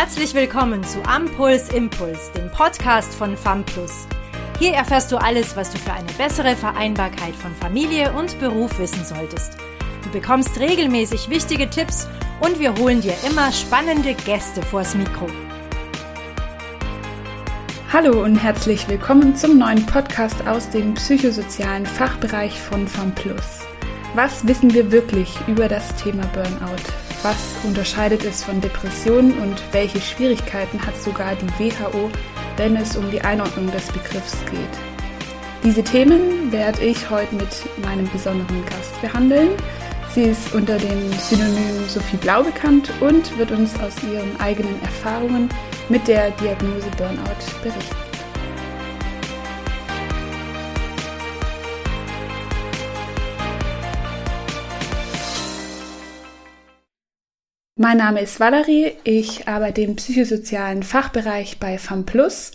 Herzlich willkommen zu Ampuls Impuls, dem Podcast von FAMPLUS. Hier erfährst du alles, was du für eine bessere Vereinbarkeit von Familie und Beruf wissen solltest. Du bekommst regelmäßig wichtige Tipps und wir holen dir immer spannende Gäste vors Mikro. Hallo und herzlich willkommen zum neuen Podcast aus dem psychosozialen Fachbereich von FAMPLUS. Was wissen wir wirklich über das Thema Burnout? Was unterscheidet es von Depressionen und welche Schwierigkeiten hat sogar die WHO, wenn es um die Einordnung des Begriffs geht? Diese Themen werde ich heute mit meinem besonderen Gast behandeln. Sie ist unter dem Synonym Sophie Blau bekannt und wird uns aus ihren eigenen Erfahrungen mit der Diagnose Burnout berichten. Mein Name ist Valerie, ich arbeite im psychosozialen Fachbereich bei FAMPLUS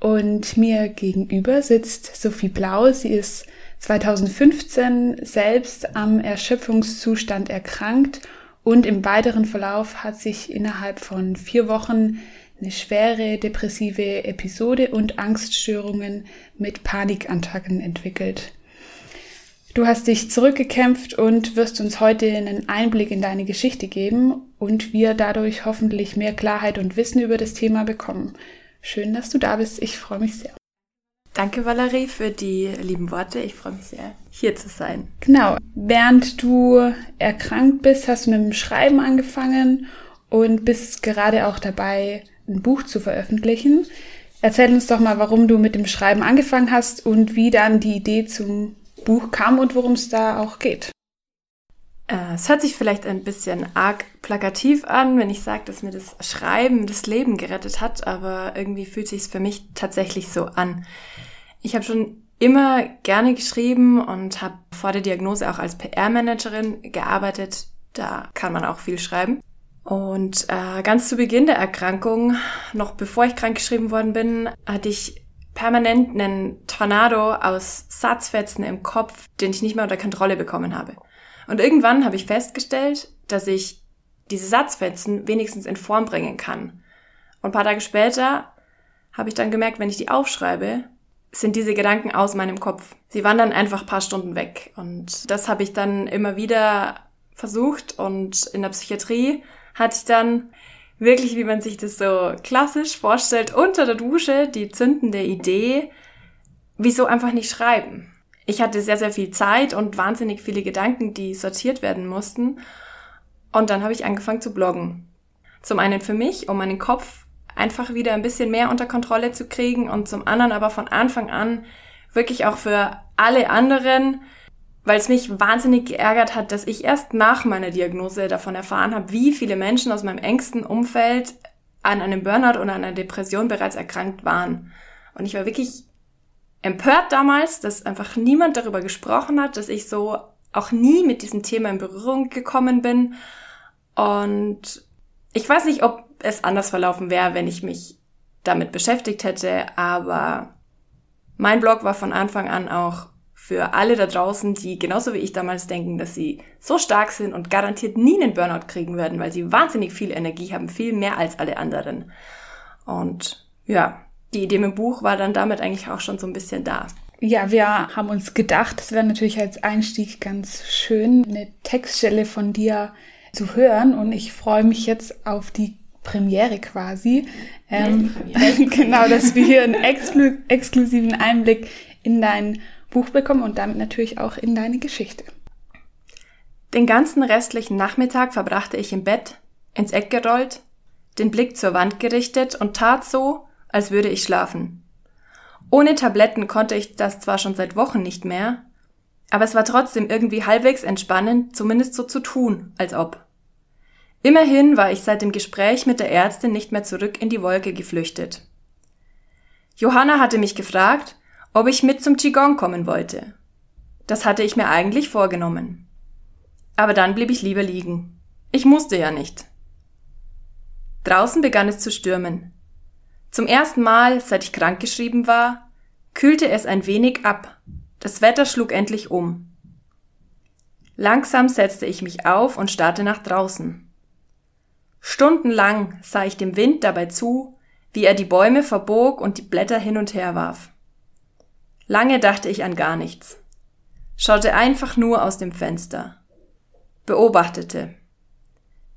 und mir gegenüber sitzt Sophie Blau. Sie ist 2015 selbst am Erschöpfungszustand erkrankt und im weiteren Verlauf hat sich innerhalb von vier Wochen eine schwere depressive Episode und Angststörungen mit Panikattacken entwickelt. Du hast dich zurückgekämpft und wirst uns heute einen Einblick in deine Geschichte geben und wir dadurch hoffentlich mehr Klarheit und Wissen über das Thema bekommen. Schön, dass du da bist. Ich freue mich sehr. Danke, Valerie, für die lieben Worte. Ich freue mich sehr, hier zu sein. Genau. Während du erkrankt bist, hast du mit dem Schreiben angefangen und bist gerade auch dabei, ein Buch zu veröffentlichen. Erzähl uns doch mal, warum du mit dem Schreiben angefangen hast und wie dann die Idee zum Buch kam und worum es da auch geht. Äh, es hört sich vielleicht ein bisschen arg plakativ an, wenn ich sage, dass mir das Schreiben das Leben gerettet hat, aber irgendwie fühlt sich es für mich tatsächlich so an. Ich habe schon immer gerne geschrieben und habe vor der Diagnose auch als PR-Managerin gearbeitet. Da kann man auch viel schreiben. Und äh, ganz zu Beginn der Erkrankung, noch bevor ich krank geschrieben worden bin, hatte ich permanent einen Tornado aus Satzfetzen im Kopf, den ich nicht mehr unter Kontrolle bekommen habe. Und irgendwann habe ich festgestellt, dass ich diese Satzfetzen wenigstens in Form bringen kann. Und ein paar Tage später habe ich dann gemerkt, wenn ich die aufschreibe, sind diese Gedanken aus meinem Kopf. Sie wandern einfach ein paar Stunden weg. Und das habe ich dann immer wieder versucht. Und in der Psychiatrie hatte ich dann wirklich, wie man sich das so klassisch vorstellt, unter der Dusche die zündende Idee, wieso einfach nicht schreiben. Ich hatte sehr, sehr viel Zeit und wahnsinnig viele Gedanken, die sortiert werden mussten. Und dann habe ich angefangen zu bloggen. Zum einen für mich, um meinen Kopf einfach wieder ein bisschen mehr unter Kontrolle zu kriegen und zum anderen aber von Anfang an wirklich auch für alle anderen, weil es mich wahnsinnig geärgert hat, dass ich erst nach meiner Diagnose davon erfahren habe, wie viele Menschen aus meinem engsten Umfeld an einem Burnout oder einer Depression bereits erkrankt waren. Und ich war wirklich empört damals, dass einfach niemand darüber gesprochen hat, dass ich so auch nie mit diesem Thema in Berührung gekommen bin. Und ich weiß nicht, ob es anders verlaufen wäre, wenn ich mich damit beschäftigt hätte, aber mein Blog war von Anfang an auch für alle da draußen, die genauso wie ich damals denken, dass sie so stark sind und garantiert nie einen Burnout kriegen werden, weil sie wahnsinnig viel Energie haben, viel mehr als alle anderen. Und ja, die Idee mit dem Buch war dann damit eigentlich auch schon so ein bisschen da. Ja, wir haben uns gedacht, es wäre natürlich als Einstieg ganz schön, eine Textstelle von dir zu hören. Und ich freue mich jetzt auf die Premiere quasi. Ähm, genau, dass wir hier einen exklu exklusiven Einblick in dein Buch bekommen und damit natürlich auch in deine Geschichte. Den ganzen restlichen Nachmittag verbrachte ich im Bett, ins Eck gerollt, den Blick zur Wand gerichtet und tat so, als würde ich schlafen. Ohne Tabletten konnte ich das zwar schon seit Wochen nicht mehr, aber es war trotzdem irgendwie halbwegs entspannend, zumindest so zu tun, als ob. Immerhin war ich seit dem Gespräch mit der Ärztin nicht mehr zurück in die Wolke geflüchtet. Johanna hatte mich gefragt, ob ich mit zum Qigong kommen wollte. Das hatte ich mir eigentlich vorgenommen. Aber dann blieb ich lieber liegen. Ich musste ja nicht. Draußen begann es zu stürmen. Zum ersten Mal, seit ich krankgeschrieben war, kühlte es ein wenig ab. Das Wetter schlug endlich um. Langsam setzte ich mich auf und starrte nach draußen. Stundenlang sah ich dem Wind dabei zu, wie er die Bäume verbog und die Blätter hin und her warf. Lange dachte ich an gar nichts, schaute einfach nur aus dem Fenster, beobachtete,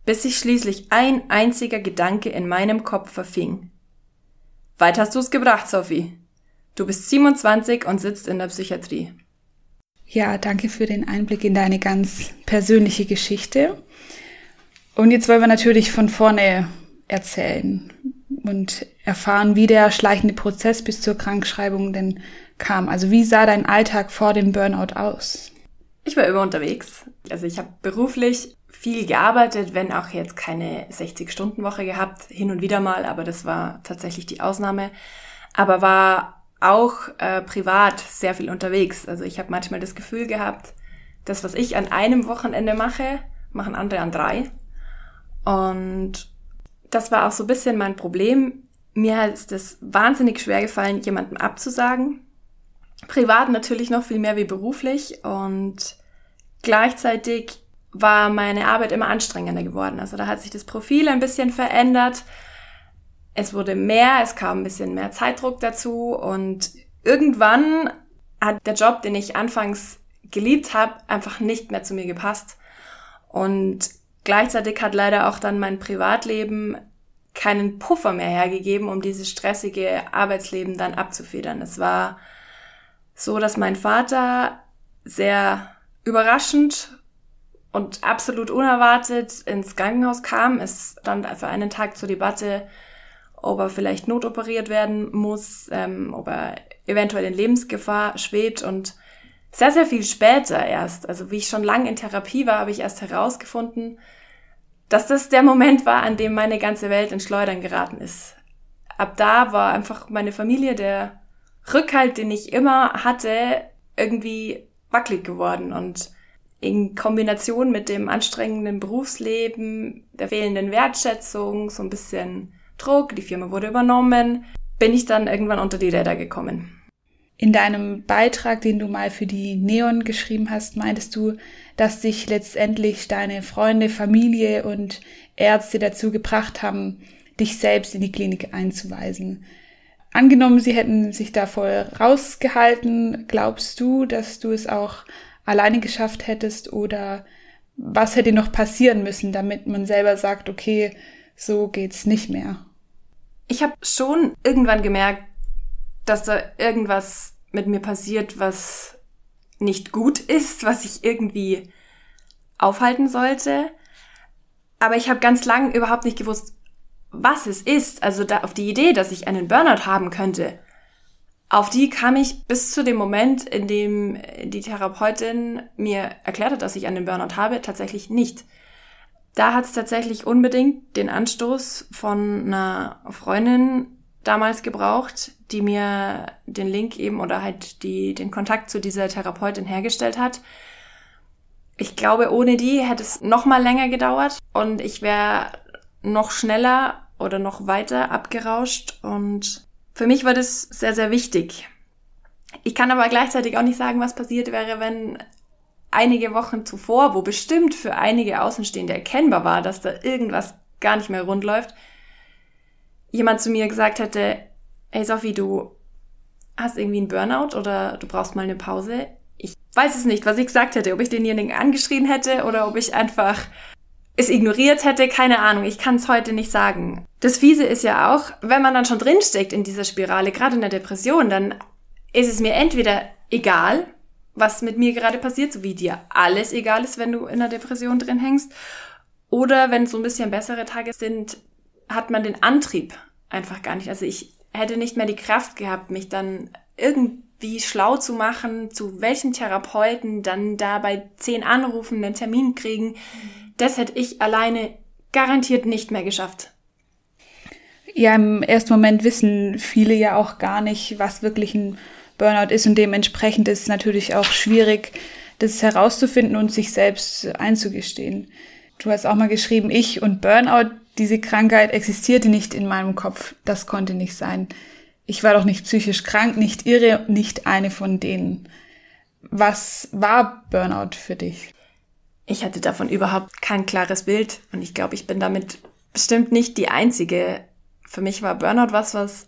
bis sich schließlich ein einziger Gedanke in meinem Kopf verfing. Weit hast du's gebracht, Sophie. Du bist 27 und sitzt in der Psychiatrie. Ja, danke für den Einblick in deine ganz persönliche Geschichte. Und jetzt wollen wir natürlich von vorne erzählen und erfahren, wie der schleichende Prozess bis zur Krankschreibung denn kam. Also wie sah dein Alltag vor dem Burnout aus? Ich war immer unterwegs. Also ich habe beruflich viel gearbeitet, wenn auch jetzt keine 60-Stunden-Woche gehabt, hin und wieder mal, aber das war tatsächlich die Ausnahme. Aber war auch äh, privat sehr viel unterwegs. Also ich habe manchmal das Gefühl gehabt, das, was ich an einem Wochenende mache, machen andere an drei. Und das war auch so ein bisschen mein Problem. Mir ist es wahnsinnig schwer gefallen, jemandem abzusagen. Privat natürlich noch viel mehr wie beruflich und gleichzeitig war meine Arbeit immer anstrengender geworden. Also da hat sich das Profil ein bisschen verändert. Es wurde mehr, es kam ein bisschen mehr Zeitdruck dazu und irgendwann hat der Job, den ich anfangs geliebt habe, einfach nicht mehr zu mir gepasst. Und Gleichzeitig hat leider auch dann mein Privatleben keinen Puffer mehr hergegeben, um dieses stressige Arbeitsleben dann abzufedern. Es war so, dass mein Vater sehr überraschend und absolut unerwartet ins Krankenhaus kam. Es stand für einen Tag zur Debatte, ob er vielleicht notoperiert werden muss, ähm, ob er eventuell in Lebensgefahr schwebt und sehr, sehr viel später erst, also wie ich schon lange in Therapie war, habe ich erst herausgefunden, dass das der Moment war, an dem meine ganze Welt in Schleudern geraten ist. Ab da war einfach meine Familie der Rückhalt, den ich immer hatte, irgendwie wackelig geworden und in Kombination mit dem anstrengenden Berufsleben, der fehlenden Wertschätzung, so ein bisschen Druck, die Firma wurde übernommen, bin ich dann irgendwann unter die Räder gekommen. In deinem Beitrag, den du mal für die Neon geschrieben hast, meintest du, dass dich letztendlich deine Freunde, Familie und Ärzte dazu gebracht haben, dich selbst in die Klinik einzuweisen. Angenommen, sie hätten sich da voll rausgehalten, glaubst du, dass du es auch alleine geschafft hättest oder was hätte noch passieren müssen, damit man selber sagt, okay, so geht's nicht mehr? Ich habe schon irgendwann gemerkt, dass da irgendwas mit mir passiert, was nicht gut ist, was ich irgendwie aufhalten sollte. Aber ich habe ganz lang überhaupt nicht gewusst, was es ist. Also da auf die Idee, dass ich einen Burnout haben könnte, auf die kam ich bis zu dem Moment, in dem die Therapeutin mir erklärt hat, dass ich einen Burnout habe, tatsächlich nicht. Da hat es tatsächlich unbedingt den Anstoß von einer Freundin damals gebraucht, die mir den Link eben oder halt die, den Kontakt zu dieser Therapeutin hergestellt hat. Ich glaube, ohne die hätte es noch mal länger gedauert und ich wäre noch schneller oder noch weiter abgerauscht und für mich war das sehr, sehr wichtig. Ich kann aber gleichzeitig auch nicht sagen, was passiert wäre, wenn einige Wochen zuvor, wo bestimmt für einige Außenstehende erkennbar war, dass da irgendwas gar nicht mehr rund läuft, jemand zu mir gesagt hätte, hey Sophie, du hast irgendwie einen Burnout oder du brauchst mal eine Pause. Ich weiß es nicht, was ich gesagt hätte, ob ich denjenigen angeschrien hätte oder ob ich einfach es ignoriert hätte, keine Ahnung, ich kann es heute nicht sagen. Das Fiese ist ja auch, wenn man dann schon drinsteckt in dieser Spirale, gerade in der Depression, dann ist es mir entweder egal, was mit mir gerade passiert, so wie dir alles egal ist, wenn du in der Depression drin hängst, oder wenn so ein bisschen bessere Tage sind, hat man den Antrieb einfach gar nicht. Also ich hätte nicht mehr die Kraft gehabt, mich dann irgendwie schlau zu machen, zu welchem Therapeuten dann da bei zehn Anrufen einen Termin kriegen. Das hätte ich alleine garantiert nicht mehr geschafft. Ja, im ersten Moment wissen viele ja auch gar nicht, was wirklich ein Burnout ist und dementsprechend ist es natürlich auch schwierig, das herauszufinden und sich selbst einzugestehen. Du hast auch mal geschrieben, ich und Burnout, diese Krankheit existierte nicht in meinem Kopf. Das konnte nicht sein. Ich war doch nicht psychisch krank, nicht irre, nicht eine von denen. Was war Burnout für dich? Ich hatte davon überhaupt kein klares Bild und ich glaube, ich bin damit bestimmt nicht die einzige. Für mich war Burnout was, was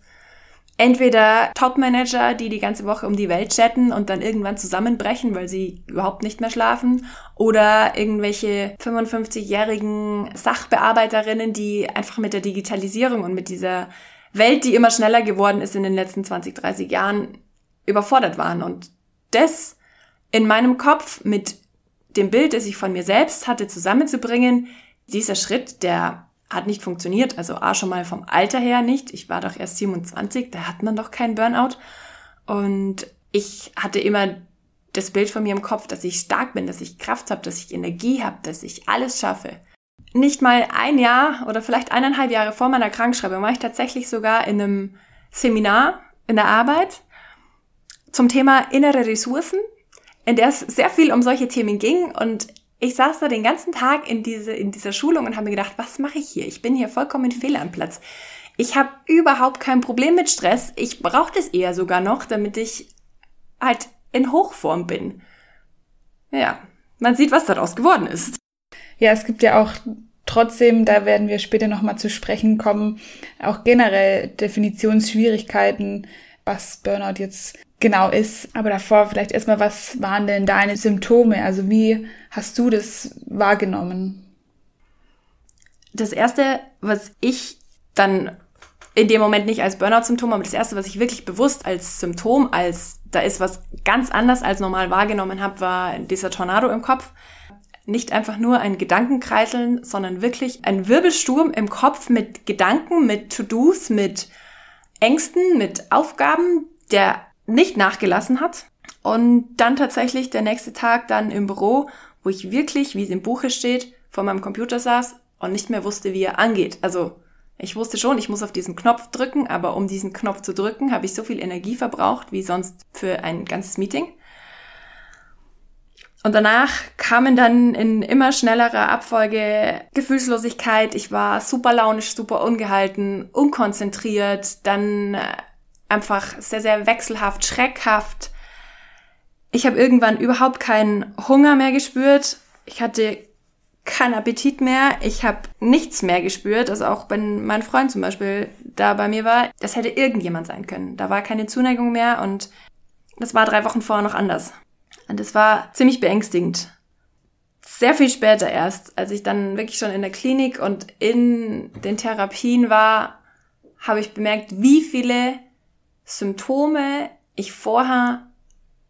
entweder Topmanager, die die ganze Woche um die Welt chatten und dann irgendwann zusammenbrechen, weil sie überhaupt nicht mehr schlafen, oder irgendwelche 55-jährigen Sachbearbeiterinnen, die einfach mit der Digitalisierung und mit dieser Welt, die immer schneller geworden ist in den letzten 20, 30 Jahren, überfordert waren. Und das in meinem Kopf mit dem Bild, das ich von mir selbst hatte, zusammenzubringen, dieser Schritt, der hat nicht funktioniert. Also A schon mal vom Alter her nicht. Ich war doch erst 27, da hat man doch keinen Burnout. Und ich hatte immer das Bild von mir im Kopf, dass ich stark bin, dass ich Kraft habe, dass ich Energie habe, dass ich alles schaffe. Nicht mal ein Jahr oder vielleicht eineinhalb Jahre vor meiner Krankschreibung war ich tatsächlich sogar in einem Seminar in der Arbeit zum Thema innere Ressourcen, in der es sehr viel um solche Themen ging und ich saß da den ganzen Tag in, diese, in dieser Schulung und habe mir gedacht, was mache ich hier? Ich bin hier vollkommen fehl am Platz. Ich habe überhaupt kein Problem mit Stress. Ich brauche das eher sogar noch, damit ich halt in Hochform bin. Ja, man sieht, was daraus geworden ist. Ja, es gibt ja auch trotzdem, da werden wir später nochmal zu sprechen kommen, auch generell Definitionsschwierigkeiten, was Burnout jetzt genau ist. Aber davor vielleicht erstmal, was waren denn deine Symptome? Also wie hast du das wahrgenommen? Das erste, was ich dann in dem Moment nicht als Burnout-Symptom, aber das erste, was ich wirklich bewusst als Symptom, als da ist was ganz anders als normal wahrgenommen habe, war dieser Tornado im Kopf. Nicht einfach nur ein Gedankenkreiseln, sondern wirklich ein Wirbelsturm im Kopf mit Gedanken, mit To-Dos, mit Ängsten, mit Aufgaben, der nicht nachgelassen hat. Und dann tatsächlich der nächste Tag dann im Büro, wo ich wirklich, wie es im Buche steht, vor meinem Computer saß und nicht mehr wusste, wie er angeht. Also ich wusste schon, ich muss auf diesen Knopf drücken, aber um diesen Knopf zu drücken, habe ich so viel Energie verbraucht wie sonst für ein ganzes Meeting. Und danach kamen dann in immer schnellerer Abfolge Gefühlslosigkeit. Ich war super launisch, super ungehalten, unkonzentriert, dann äh, einfach sehr, sehr wechselhaft, schreckhaft. Ich habe irgendwann überhaupt keinen Hunger mehr gespürt. Ich hatte keinen Appetit mehr. Ich habe nichts mehr gespürt. Also auch wenn mein Freund zum Beispiel da bei mir war, das hätte irgendjemand sein können. Da war keine Zuneigung mehr und das war drei Wochen vorher noch anders. Und es war ziemlich beängstigend. Sehr viel später erst, als ich dann wirklich schon in der Klinik und in den Therapien war, habe ich bemerkt, wie viele Symptome ich vorher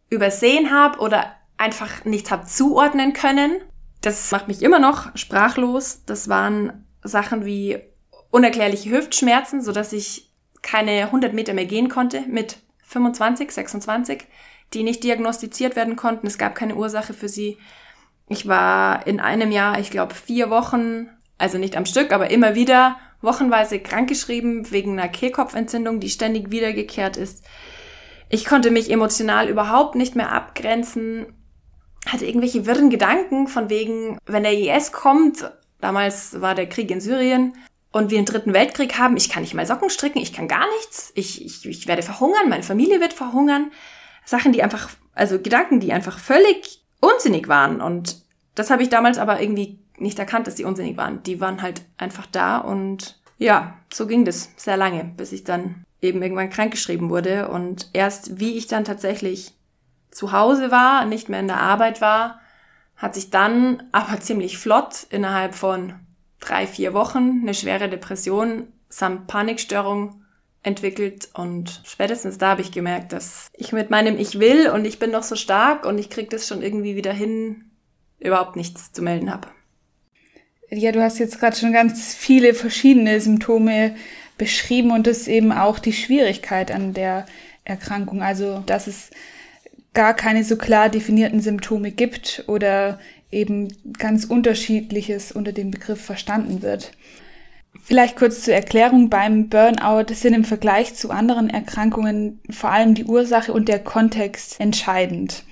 übersehen habe oder einfach nicht habe zuordnen können. Das macht mich immer noch sprachlos. Das waren Sachen wie unerklärliche Hüftschmerzen, so dass ich keine 100 Meter mehr gehen konnte mit 25, 26 die nicht diagnostiziert werden konnten. Es gab keine Ursache für sie. Ich war in einem Jahr, ich glaube, vier Wochen, also nicht am Stück, aber immer wieder wochenweise krankgeschrieben wegen einer Kehlkopfentzündung, die ständig wiedergekehrt ist. Ich konnte mich emotional überhaupt nicht mehr abgrenzen, hatte irgendwelche wirren Gedanken von wegen, wenn der IS kommt, damals war der Krieg in Syrien, und wir einen dritten Weltkrieg haben, ich kann nicht mal Socken stricken, ich kann gar nichts, ich, ich, ich werde verhungern, meine Familie wird verhungern. Sachen, die einfach, also Gedanken, die einfach völlig unsinnig waren. Und das habe ich damals aber irgendwie nicht erkannt, dass die unsinnig waren. Die waren halt einfach da und ja, so ging das sehr lange, bis ich dann eben irgendwann krankgeschrieben wurde. Und erst wie ich dann tatsächlich zu Hause war, nicht mehr in der Arbeit war, hat sich dann aber ziemlich flott innerhalb von drei, vier Wochen eine schwere Depression samt Panikstörung entwickelt und spätestens da habe ich gemerkt, dass ich mit meinem Ich will und ich bin noch so stark und ich krieg das schon irgendwie wieder hin, überhaupt nichts zu melden habe. Ja, du hast jetzt gerade schon ganz viele verschiedene Symptome beschrieben und das eben auch die Schwierigkeit an der Erkrankung, also dass es gar keine so klar definierten Symptome gibt oder eben ganz unterschiedliches unter dem Begriff verstanden wird. Vielleicht kurz zur Erklärung. Beim Burnout sind im Vergleich zu anderen Erkrankungen vor allem die Ursache und der Kontext entscheidend.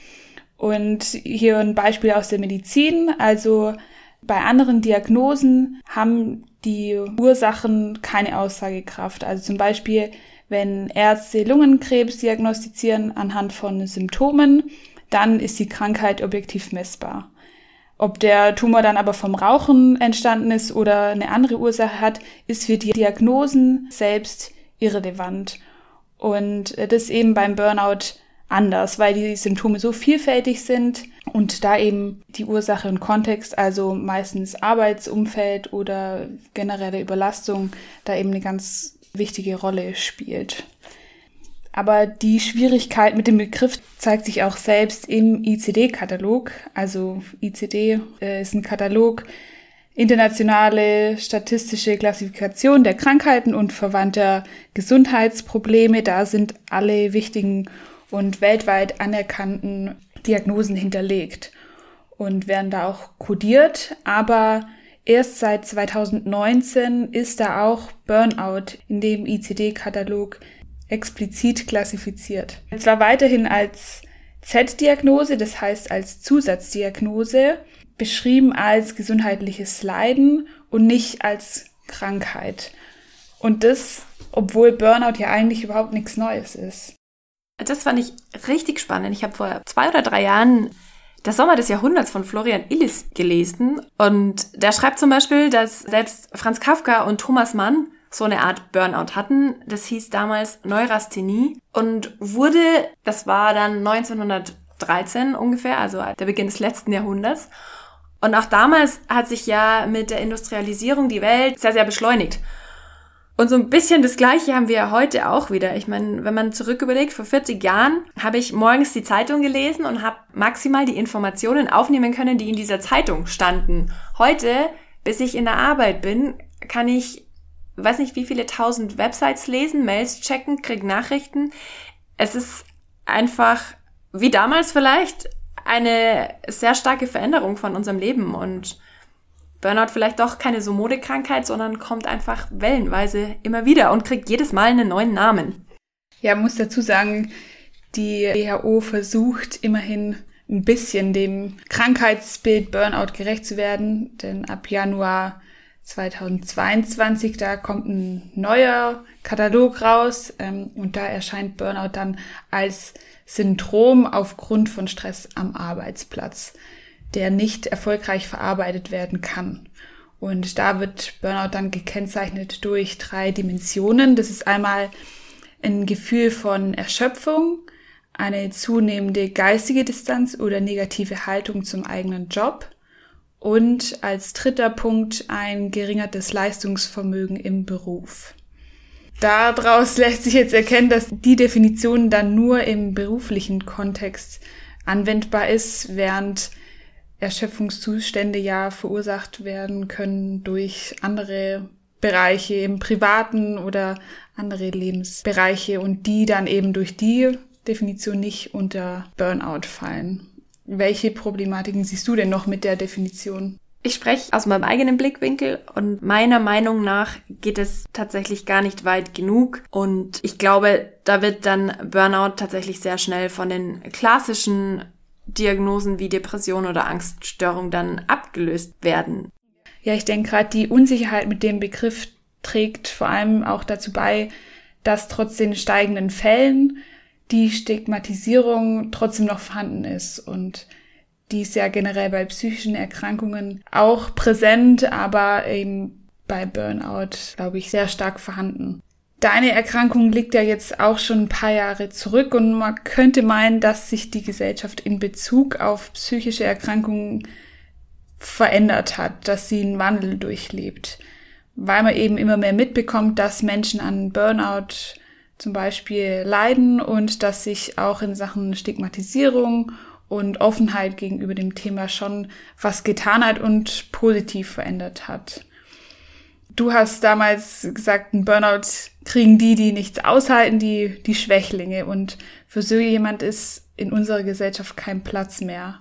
Und hier ein Beispiel aus der Medizin. Also bei anderen Diagnosen haben die Ursachen keine Aussagekraft. Also zum Beispiel, wenn Ärzte Lungenkrebs diagnostizieren anhand von Symptomen, dann ist die Krankheit objektiv messbar. Ob der Tumor dann aber vom Rauchen entstanden ist oder eine andere Ursache hat, ist für die Diagnosen selbst irrelevant. Und das eben beim Burnout anders, weil die Symptome so vielfältig sind und da eben die Ursache und Kontext, also meistens Arbeitsumfeld oder generelle Überlastung, da eben eine ganz wichtige Rolle spielt. Aber die Schwierigkeit mit dem Begriff zeigt sich auch selbst im ICD-Katalog. Also ICD äh, ist ein Katalog, internationale statistische Klassifikation der Krankheiten und verwandter Gesundheitsprobleme. Da sind alle wichtigen und weltweit anerkannten Diagnosen hinterlegt und werden da auch kodiert. Aber erst seit 2019 ist da auch Burnout in dem ICD-Katalog explizit klassifiziert. Zwar weiterhin als Z-Diagnose, das heißt als Zusatzdiagnose, beschrieben als gesundheitliches Leiden und nicht als Krankheit. Und das, obwohl Burnout ja eigentlich überhaupt nichts Neues ist. Das fand ich richtig spannend. Ich habe vor zwei oder drei Jahren der Sommer des Jahrhunderts von Florian Illis gelesen und der schreibt zum Beispiel, dass selbst Franz Kafka und Thomas Mann so eine Art Burnout hatten. Das hieß damals Neurasthenie und wurde, das war dann 1913 ungefähr, also der Beginn des letzten Jahrhunderts. Und auch damals hat sich ja mit der Industrialisierung die Welt sehr, sehr beschleunigt. Und so ein bisschen das Gleiche haben wir heute auch wieder. Ich meine, wenn man zurück überlegt, vor 40 Jahren habe ich morgens die Zeitung gelesen und habe maximal die Informationen aufnehmen können, die in dieser Zeitung standen. Heute, bis ich in der Arbeit bin, kann ich, weiß nicht, wie viele tausend Websites lesen, Mails checken, krieg Nachrichten. Es ist einfach, wie damals vielleicht, eine sehr starke Veränderung von unserem Leben und Burnout vielleicht doch keine so Modekrankheit, sondern kommt einfach wellenweise immer wieder und kriegt jedes Mal einen neuen Namen. Ja, muss dazu sagen, die WHO versucht immerhin ein bisschen dem Krankheitsbild Burnout gerecht zu werden, denn ab Januar 2022, da kommt ein neuer Katalog raus ähm, und da erscheint Burnout dann als Syndrom aufgrund von Stress am Arbeitsplatz der nicht erfolgreich verarbeitet werden kann. Und da wird Burnout dann gekennzeichnet durch drei Dimensionen. Das ist einmal ein Gefühl von Erschöpfung, eine zunehmende geistige Distanz oder negative Haltung zum eigenen Job und als dritter Punkt ein geringertes Leistungsvermögen im Beruf. Daraus lässt sich jetzt erkennen, dass die Definition dann nur im beruflichen Kontext anwendbar ist, während Erschöpfungszustände ja verursacht werden können durch andere Bereiche im privaten oder andere Lebensbereiche und die dann eben durch die Definition nicht unter Burnout fallen. Welche Problematiken siehst du denn noch mit der Definition? Ich spreche aus meinem eigenen Blickwinkel und meiner Meinung nach geht es tatsächlich gar nicht weit genug. Und ich glaube, da wird dann Burnout tatsächlich sehr schnell von den klassischen Diagnosen wie Depression oder Angststörung dann abgelöst werden. Ja, ich denke gerade die Unsicherheit mit dem Begriff trägt vor allem auch dazu bei, dass trotz den steigenden Fällen die Stigmatisierung trotzdem noch vorhanden ist und die ist ja generell bei psychischen Erkrankungen auch präsent, aber eben bei Burnout, glaube ich, sehr stark vorhanden. Deine Erkrankung liegt ja jetzt auch schon ein paar Jahre zurück und man könnte meinen, dass sich die Gesellschaft in Bezug auf psychische Erkrankungen verändert hat, dass sie einen Wandel durchlebt, weil man eben immer mehr mitbekommt, dass Menschen an Burnout zum Beispiel leiden und dass sich auch in Sachen Stigmatisierung und Offenheit gegenüber dem Thema schon was getan hat und positiv verändert hat. Du hast damals gesagt, ein Burnout kriegen die, die nichts aushalten, die, die Schwächlinge. Und für so jemand ist in unserer Gesellschaft kein Platz mehr.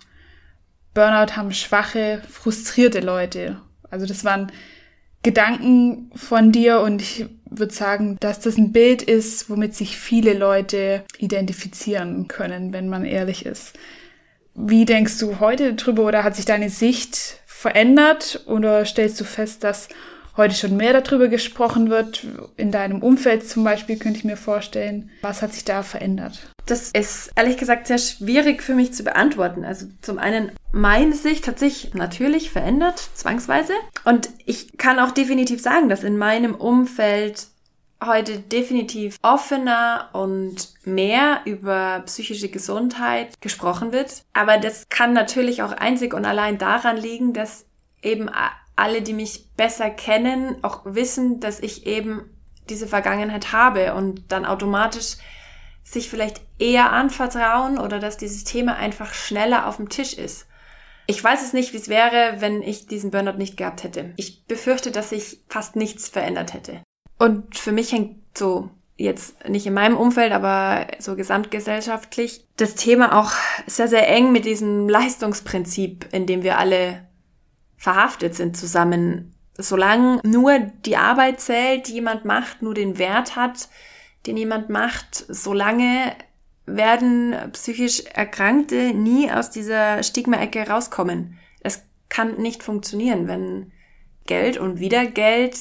Burnout haben schwache, frustrierte Leute. Also das waren Gedanken von dir und ich würde sagen, dass das ein Bild ist, womit sich viele Leute identifizieren können, wenn man ehrlich ist. Wie denkst du heute drüber oder hat sich deine Sicht verändert oder stellst du fest, dass heute schon mehr darüber gesprochen wird. In deinem Umfeld zum Beispiel könnte ich mir vorstellen. Was hat sich da verändert? Das ist ehrlich gesagt sehr schwierig für mich zu beantworten. Also zum einen meine Sicht hat sich natürlich verändert, zwangsweise. Und ich kann auch definitiv sagen, dass in meinem Umfeld heute definitiv offener und mehr über psychische Gesundheit gesprochen wird. Aber das kann natürlich auch einzig und allein daran liegen, dass eben alle, die mich besser kennen, auch wissen, dass ich eben diese Vergangenheit habe und dann automatisch sich vielleicht eher anvertrauen oder dass dieses Thema einfach schneller auf dem Tisch ist. Ich weiß es nicht, wie es wäre, wenn ich diesen Burnout nicht gehabt hätte. Ich befürchte, dass sich fast nichts verändert hätte. Und für mich hängt so jetzt nicht in meinem Umfeld, aber so gesamtgesellschaftlich das Thema auch sehr, sehr eng mit diesem Leistungsprinzip, in dem wir alle verhaftet sind zusammen. Solange nur die Arbeit zählt, die jemand macht, nur den Wert hat, den jemand macht, solange werden psychisch Erkrankte nie aus dieser Stigma-Ecke rauskommen. Es kann nicht funktionieren, wenn Geld und wieder Geld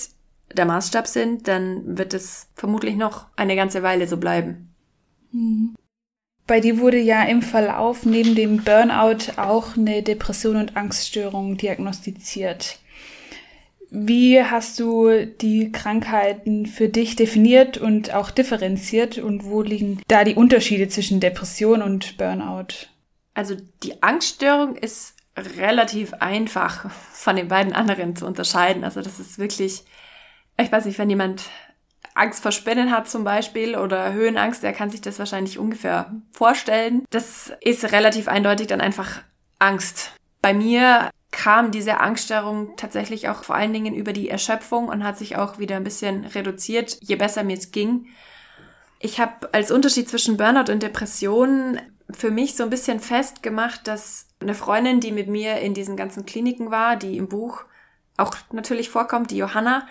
der Maßstab sind, dann wird es vermutlich noch eine ganze Weile so bleiben. Mhm. Bei dir wurde ja im Verlauf neben dem Burnout auch eine Depression und Angststörung diagnostiziert. Wie hast du die Krankheiten für dich definiert und auch differenziert und wo liegen da die Unterschiede zwischen Depression und Burnout? Also die Angststörung ist relativ einfach von den beiden anderen zu unterscheiden. Also das ist wirklich, ich weiß nicht, wenn jemand Angst vor Spinnen hat zum Beispiel oder Höhenangst, der kann sich das wahrscheinlich ungefähr vorstellen. Das ist relativ eindeutig dann einfach Angst. Bei mir kam diese Angststörung tatsächlich auch vor allen Dingen über die Erschöpfung und hat sich auch wieder ein bisschen reduziert, je besser mir es ging. Ich habe als Unterschied zwischen Burnout und Depression für mich so ein bisschen festgemacht, dass eine Freundin, die mit mir in diesen ganzen Kliniken war, die im Buch auch natürlich vorkommt, die Johanna,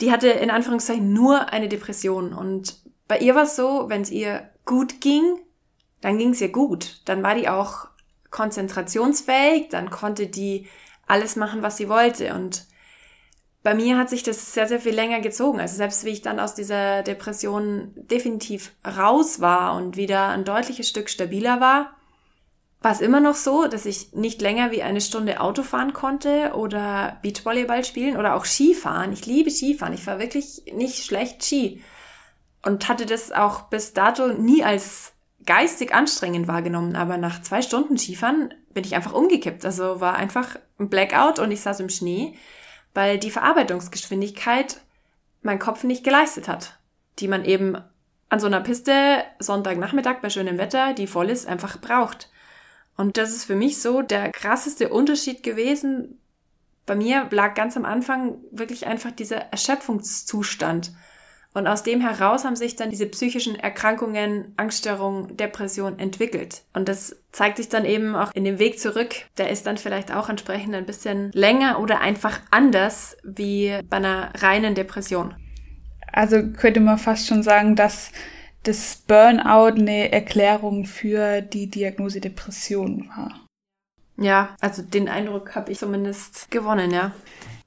die hatte in Anführungszeichen nur eine Depression. Und bei ihr war es so, wenn es ihr gut ging, dann ging es ihr gut. Dann war die auch konzentrationsfähig, dann konnte die alles machen, was sie wollte. Und bei mir hat sich das sehr, sehr viel länger gezogen. Also selbst wie ich dann aus dieser Depression definitiv raus war und wieder ein deutliches Stück stabiler war, war es immer noch so, dass ich nicht länger wie eine Stunde Auto fahren konnte oder Beachvolleyball spielen oder auch Skifahren. Ich liebe Skifahren. Ich fahre wirklich nicht schlecht Ski. Und hatte das auch bis dato nie als geistig anstrengend wahrgenommen, aber nach zwei Stunden Skifahren bin ich einfach umgekippt. Also war einfach ein Blackout und ich saß im Schnee, weil die Verarbeitungsgeschwindigkeit mein Kopf nicht geleistet hat, die man eben an so einer Piste Sonntagnachmittag bei schönem Wetter, die voll ist, einfach braucht. Und das ist für mich so der krasseste Unterschied gewesen. Bei mir lag ganz am Anfang wirklich einfach dieser Erschöpfungszustand. Und aus dem heraus haben sich dann diese psychischen Erkrankungen, Angststörungen, Depression entwickelt. Und das zeigt sich dann eben auch in dem Weg zurück. Der ist dann vielleicht auch entsprechend ein bisschen länger oder einfach anders wie bei einer reinen Depression. Also könnte man fast schon sagen, dass das Burnout eine Erklärung für die Diagnose Depression war. Ja, also den Eindruck habe ich zumindest gewonnen, ja.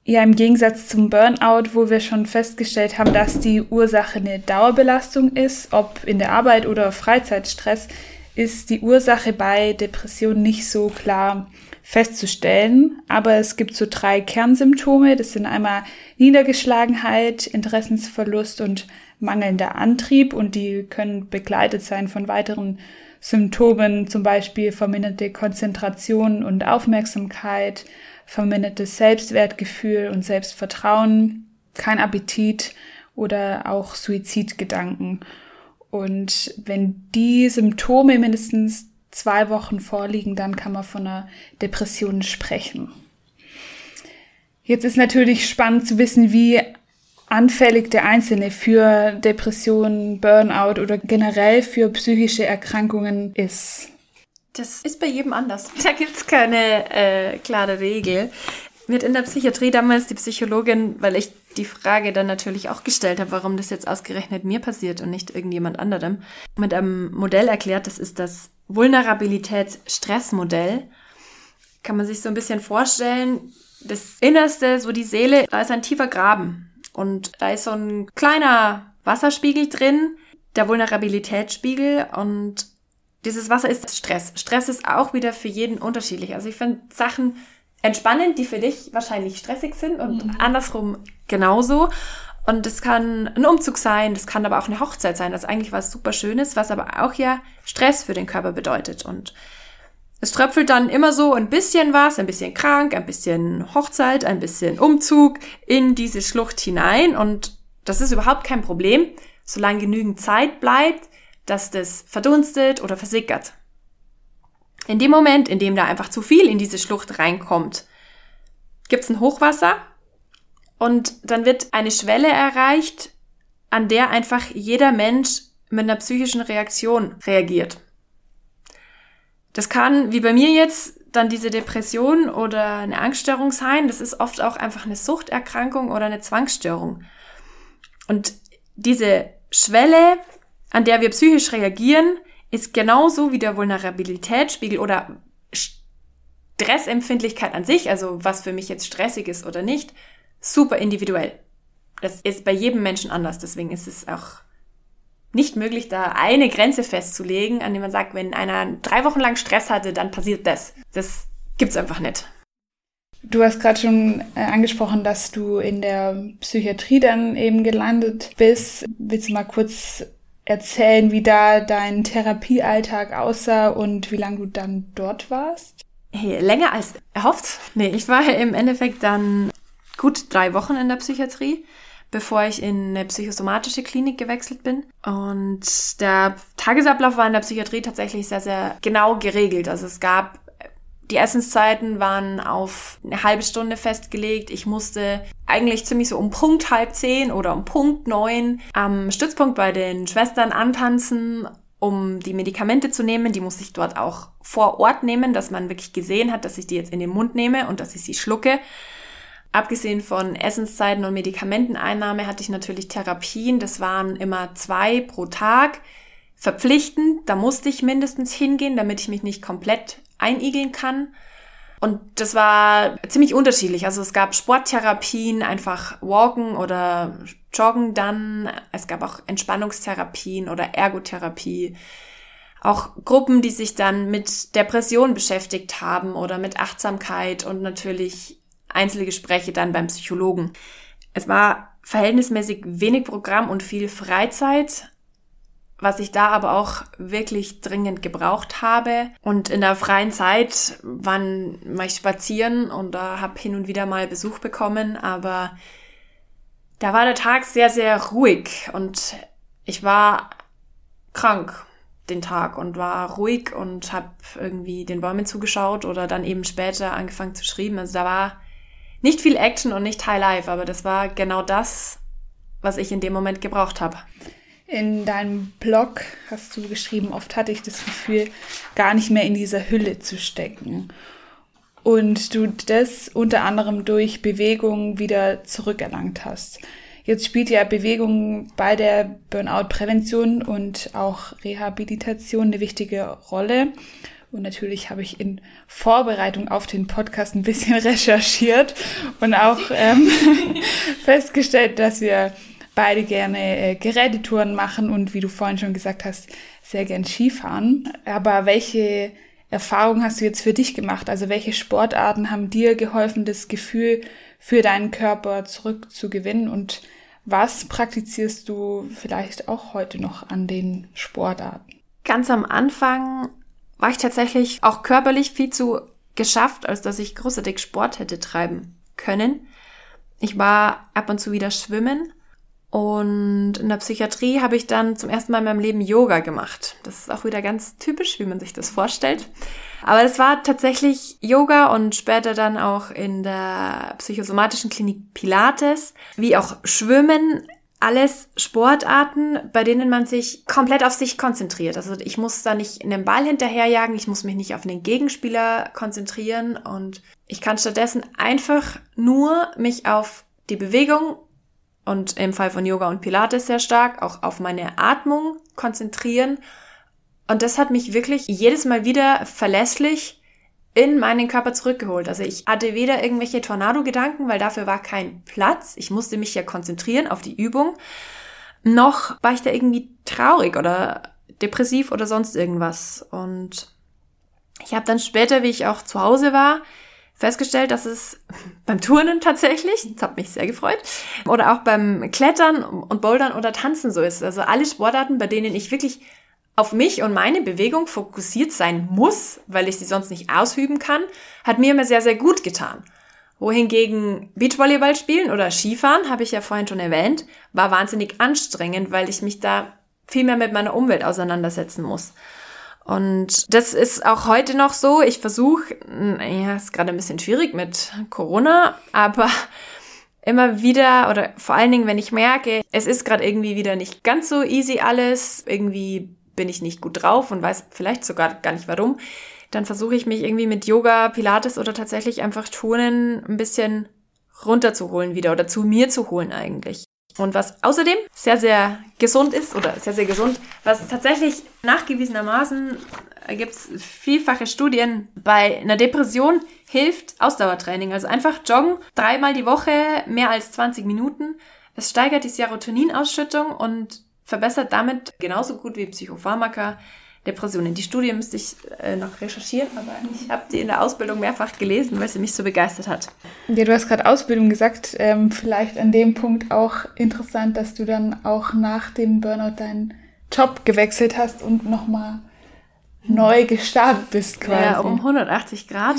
Ja, im Gegensatz zum Burnout, wo wir schon festgestellt haben, dass die Ursache eine Dauerbelastung ist, ob in der Arbeit oder Freizeitstress, ist die Ursache bei Depressionen nicht so klar festzustellen. Aber es gibt so drei Kernsymptome. Das sind einmal Niedergeschlagenheit, Interessensverlust und mangelnder Antrieb. Und die können begleitet sein von weiteren Symptomen, zum Beispiel verminderte Konzentration und Aufmerksamkeit, vermindertes Selbstwertgefühl und Selbstvertrauen, kein Appetit oder auch Suizidgedanken. Und wenn die Symptome mindestens zwei Wochen vorliegen, dann kann man von einer Depression sprechen. Jetzt ist natürlich spannend zu wissen, wie anfällig der Einzelne für Depressionen, Burnout oder generell für psychische Erkrankungen ist. Das ist bei jedem anders. Da gibt's keine äh, klare Regel. Mir hat in der Psychiatrie damals die Psychologin, weil ich die Frage dann natürlich auch gestellt habe, warum das jetzt ausgerechnet mir passiert und nicht irgendjemand anderem, mit einem Modell erklärt, das ist das Vulnerabilitäts-Stress-Modell. Kann man sich so ein bisschen vorstellen, das Innerste, so die Seele, da ist ein tiefer Graben. Und da ist so ein kleiner Wasserspiegel drin, der Vulnerabilitätsspiegel. Und dieses Wasser ist Stress. Stress ist auch wieder für jeden unterschiedlich. Also ich finde Sachen entspannend, die für dich wahrscheinlich stressig sind und mhm. andersrum genauso. Und das kann ein Umzug sein, das kann aber auch eine Hochzeit sein, das ist eigentlich was super Schönes, was aber auch ja Stress für den Körper bedeutet. Und es tröpfelt dann immer so ein bisschen was, ein bisschen krank, ein bisschen Hochzeit, ein bisschen Umzug in diese Schlucht hinein. Und das ist überhaupt kein Problem, solange genügend Zeit bleibt, dass das verdunstet oder versickert. In dem Moment, in dem da einfach zu viel in diese Schlucht reinkommt, gibt's ein Hochwasser und dann wird eine Schwelle erreicht, an der einfach jeder Mensch mit einer psychischen Reaktion reagiert. Das kann, wie bei mir jetzt, dann diese Depression oder eine Angststörung sein. Das ist oft auch einfach eine Suchterkrankung oder eine Zwangsstörung. Und diese Schwelle, an der wir psychisch reagieren, ist genauso wie der Vulnerabilitätsspiegel oder Stressempfindlichkeit an sich, also was für mich jetzt stressig ist oder nicht, super individuell. Das ist bei jedem Menschen anders, deswegen ist es auch nicht möglich, da eine Grenze festzulegen, an dem man sagt, wenn einer drei Wochen lang Stress hatte, dann passiert das. Das gibt's einfach nicht. Du hast gerade schon äh, angesprochen, dass du in der Psychiatrie dann eben gelandet bist. Willst du mal kurz erzählen, wie da dein Therapiealltag aussah und wie lange du dann dort warst? Hey, länger als erhofft. Nee, ich war im Endeffekt dann gut drei Wochen in der Psychiatrie bevor ich in eine psychosomatische Klinik gewechselt bin. Und der Tagesablauf war in der Psychiatrie tatsächlich sehr, sehr genau geregelt. Also es gab die Essenszeiten waren auf eine halbe Stunde festgelegt. Ich musste eigentlich ziemlich so um Punkt halb zehn oder um Punkt neun am Stützpunkt bei den Schwestern antanzen, um die Medikamente zu nehmen. Die musste ich dort auch vor Ort nehmen, dass man wirklich gesehen hat, dass ich die jetzt in den Mund nehme und dass ich sie schlucke. Abgesehen von Essenszeiten und Medikamenteneinnahme hatte ich natürlich Therapien. Das waren immer zwei pro Tag. Verpflichtend, da musste ich mindestens hingehen, damit ich mich nicht komplett einigeln kann. Und das war ziemlich unterschiedlich. Also es gab Sporttherapien, einfach walken oder joggen dann. Es gab auch Entspannungstherapien oder Ergotherapie. Auch Gruppen, die sich dann mit Depression beschäftigt haben oder mit Achtsamkeit und natürlich einzelne Gespräche dann beim Psychologen. Es war verhältnismäßig wenig Programm und viel Freizeit, was ich da aber auch wirklich dringend gebraucht habe. Und in der freien Zeit wann war ich spazieren und da habe hin und wieder mal Besuch bekommen, aber da war der Tag sehr, sehr ruhig und ich war krank den Tag und war ruhig und habe irgendwie den Bäumen zugeschaut oder dann eben später angefangen zu schreiben. Also da war nicht viel Action und nicht High Life, aber das war genau das, was ich in dem Moment gebraucht habe. In deinem Blog hast du geschrieben, oft hatte ich das Gefühl, gar nicht mehr in dieser Hülle zu stecken. Und du das unter anderem durch Bewegung wieder zurückerlangt hast. Jetzt spielt ja Bewegung bei der Burnout-Prävention und auch Rehabilitation eine wichtige Rolle. Und natürlich habe ich in Vorbereitung auf den Podcast ein bisschen recherchiert und auch ähm, festgestellt, dass wir beide gerne äh, Gerätetouren machen und wie du vorhin schon gesagt hast, sehr gern Skifahren. Aber welche Erfahrungen hast du jetzt für dich gemacht? Also welche Sportarten haben dir geholfen, das Gefühl für deinen Körper zurückzugewinnen und was praktizierst du vielleicht auch heute noch an den Sportarten? Ganz am Anfang war ich tatsächlich auch körperlich viel zu geschafft, als dass ich großartig Sport hätte treiben können. Ich war ab und zu wieder schwimmen und in der Psychiatrie habe ich dann zum ersten Mal in meinem Leben Yoga gemacht. Das ist auch wieder ganz typisch, wie man sich das vorstellt. Aber es war tatsächlich Yoga und später dann auch in der psychosomatischen Klinik Pilates, wie auch Schwimmen alles Sportarten, bei denen man sich komplett auf sich konzentriert. Also ich muss da nicht in den Ball hinterherjagen, ich muss mich nicht auf den Gegenspieler konzentrieren und ich kann stattdessen einfach nur mich auf die Bewegung und im Fall von Yoga und Pilates sehr stark auch auf meine Atmung konzentrieren. Und das hat mich wirklich jedes Mal wieder verlässlich in meinen Körper zurückgeholt. Also ich hatte weder irgendwelche Tornado-Gedanken, weil dafür war kein Platz. Ich musste mich ja konzentrieren auf die Übung. Noch war ich da irgendwie traurig oder depressiv oder sonst irgendwas. Und ich habe dann später, wie ich auch zu Hause war, festgestellt, dass es beim Turnen tatsächlich, das hat mich sehr gefreut, oder auch beim Klettern und Bouldern oder Tanzen so ist. Also alle Sportarten, bei denen ich wirklich auf mich und meine Bewegung fokussiert sein muss, weil ich sie sonst nicht ausüben kann, hat mir immer sehr, sehr gut getan. Wohingegen Beachvolleyball spielen oder Skifahren, habe ich ja vorhin schon erwähnt, war wahnsinnig anstrengend, weil ich mich da viel mehr mit meiner Umwelt auseinandersetzen muss. Und das ist auch heute noch so. Ich versuche, ja, ist gerade ein bisschen schwierig mit Corona, aber immer wieder oder vor allen Dingen, wenn ich merke, es ist gerade irgendwie wieder nicht ganz so easy alles, irgendwie bin ich nicht gut drauf und weiß vielleicht sogar gar nicht warum, dann versuche ich mich irgendwie mit Yoga, Pilates oder tatsächlich einfach Turnen ein bisschen runterzuholen wieder oder zu mir zu holen eigentlich. Und was außerdem sehr, sehr gesund ist oder sehr, sehr gesund, was tatsächlich nachgewiesenermaßen gibt es vielfache Studien, bei einer Depression hilft Ausdauertraining. Also einfach joggen, dreimal die Woche, mehr als 20 Minuten. Es steigert die Serotoninausschüttung und verbessert damit genauso gut wie Psychopharmaka Depressionen. Die Studie müsste ich äh, noch recherchieren, aber ich habe die in der Ausbildung mehrfach gelesen, weil sie mich so begeistert hat. Ja, du hast gerade Ausbildung gesagt. Ähm, vielleicht an dem Punkt auch interessant, dass du dann auch nach dem Burnout deinen Job gewechselt hast und nochmal neu gestartet bist quasi. Ja, um 180 Grad.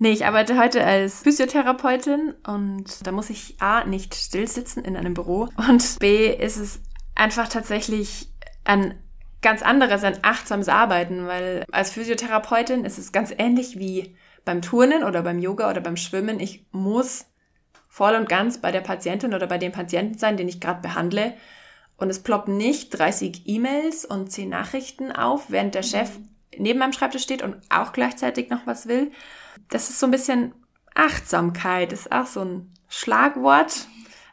Nee, ich arbeite heute als Physiotherapeutin und da muss ich A, nicht still sitzen in einem Büro und B, ist es einfach tatsächlich ein ganz anderes, ein achtsames Arbeiten, weil als Physiotherapeutin ist es ganz ähnlich wie beim Turnen oder beim Yoga oder beim Schwimmen. Ich muss voll und ganz bei der Patientin oder bei dem Patienten sein, den ich gerade behandle. Und es ploppen nicht 30 E-Mails und 10 Nachrichten auf, während der Chef neben meinem Schreibtisch steht und auch gleichzeitig noch was will. Das ist so ein bisschen Achtsamkeit, das ist auch so ein Schlagwort,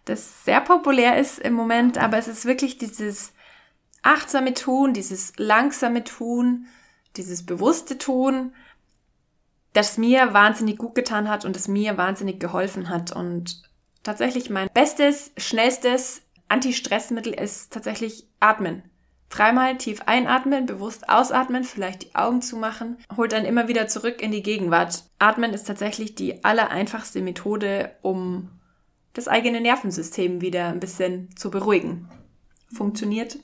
das sehr populär ist im Moment, aber es ist wirklich dieses achtsame Tun, dieses langsame Tun, dieses bewusste Tun, das mir wahnsinnig gut getan hat und das mir wahnsinnig geholfen hat. Und tatsächlich mein bestes, schnellstes Anti-Stressmittel ist tatsächlich Atmen. Dreimal tief einatmen, bewusst ausatmen, vielleicht die Augen zumachen, holt dann immer wieder zurück in die Gegenwart. Atmen ist tatsächlich die allereinfachste Methode, um das eigene Nervensystem wieder ein bisschen zu beruhigen. Funktioniert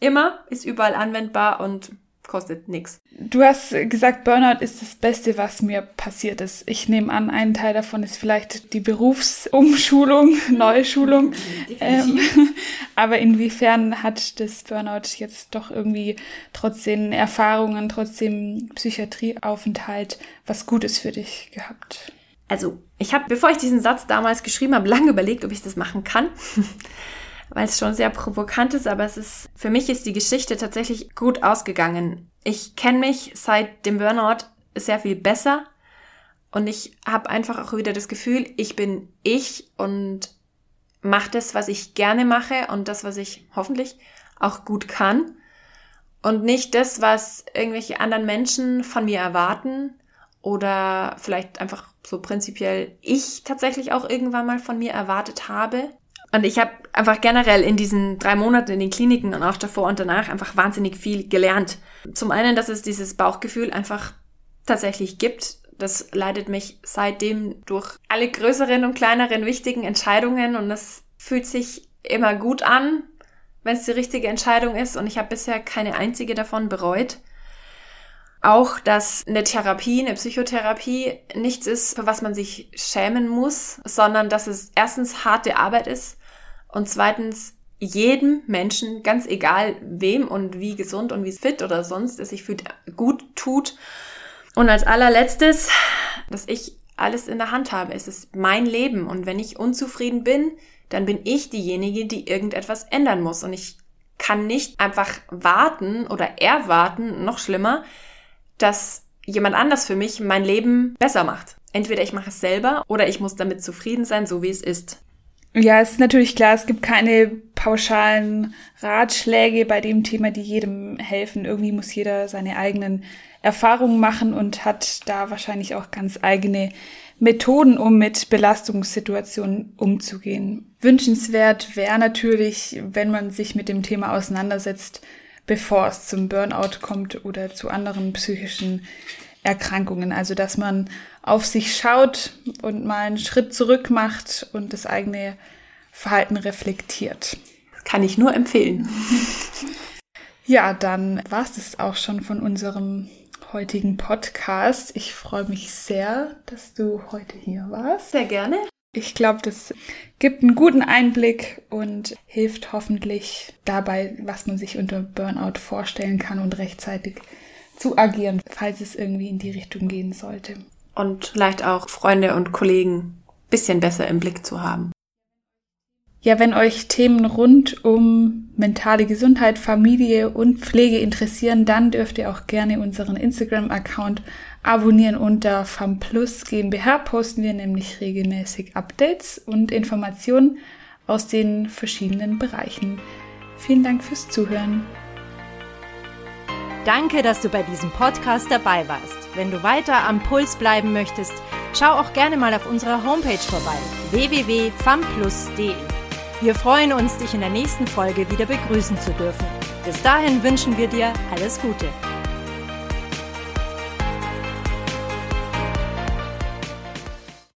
immer, ist überall anwendbar und kostet nichts. Du hast gesagt, Burnout ist das Beste, was mir passiert ist. Ich nehme an, ein Teil davon ist vielleicht die Berufsumschulung, Neuschulung. Ähm, aber inwiefern hat das Burnout jetzt doch irgendwie trotzdem Erfahrungen, trotzdem Psychiatrieaufenthalt was Gutes für dich gehabt? Also, ich habe, bevor ich diesen Satz damals geschrieben habe, lange überlegt, ob ich das machen kann weil es schon sehr provokant ist, aber es ist, für mich ist die Geschichte tatsächlich gut ausgegangen. Ich kenne mich seit dem Burnout sehr viel besser und ich habe einfach auch wieder das Gefühl, ich bin ich und mache das, was ich gerne mache und das, was ich hoffentlich auch gut kann und nicht das, was irgendwelche anderen Menschen von mir erwarten oder vielleicht einfach so prinzipiell ich tatsächlich auch irgendwann mal von mir erwartet habe. Und ich habe einfach generell in diesen drei Monaten in den Kliniken und auch davor und danach einfach wahnsinnig viel gelernt. Zum einen, dass es dieses Bauchgefühl einfach tatsächlich gibt. Das leitet mich seitdem durch alle größeren und kleineren wichtigen Entscheidungen und das fühlt sich immer gut an, wenn es die richtige Entscheidung ist und ich habe bisher keine einzige davon bereut. Auch, dass eine Therapie, eine Psychotherapie nichts ist, für was man sich schämen muss, sondern dass es erstens harte Arbeit ist und zweitens jedem Menschen, ganz egal wem und wie gesund und wie fit oder sonst es sich fühlt, gut tut. Und als allerletztes, dass ich alles in der Hand habe. Es ist mein Leben und wenn ich unzufrieden bin, dann bin ich diejenige, die irgendetwas ändern muss. Und ich kann nicht einfach warten oder erwarten, noch schlimmer, dass jemand anders für mich mein Leben besser macht. Entweder ich mache es selber oder ich muss damit zufrieden sein, so wie es ist. Ja, es ist natürlich klar, es gibt keine pauschalen Ratschläge bei dem Thema, die jedem helfen. Irgendwie muss jeder seine eigenen Erfahrungen machen und hat da wahrscheinlich auch ganz eigene Methoden, um mit Belastungssituationen umzugehen. Wünschenswert wäre natürlich, wenn man sich mit dem Thema auseinandersetzt, bevor es zum Burnout kommt oder zu anderen psychischen Erkrankungen. Also, dass man auf sich schaut und mal einen Schritt zurück macht und das eigene Verhalten reflektiert. Kann ich nur empfehlen. Ja, dann war es das auch schon von unserem heutigen Podcast. Ich freue mich sehr, dass du heute hier warst. Sehr gerne. Ich glaube, das gibt einen guten Einblick und hilft hoffentlich dabei, was man sich unter Burnout vorstellen kann und rechtzeitig zu agieren, falls es irgendwie in die Richtung gehen sollte. Und vielleicht auch Freunde und Kollegen bisschen besser im Blick zu haben. Ja, wenn euch Themen rund um mentale Gesundheit, Familie und Pflege interessieren, dann dürft ihr auch gerne unseren Instagram-Account abonnieren. Unter FAMPLUS GmbH posten wir nämlich regelmäßig Updates und Informationen aus den verschiedenen Bereichen. Vielen Dank fürs Zuhören. Danke, dass du bei diesem Podcast dabei warst. Wenn du weiter am Puls bleiben möchtest, schau auch gerne mal auf unserer Homepage vorbei www.famplus.de. Wir freuen uns, dich in der nächsten Folge wieder begrüßen zu dürfen. Bis dahin wünschen wir dir alles Gute.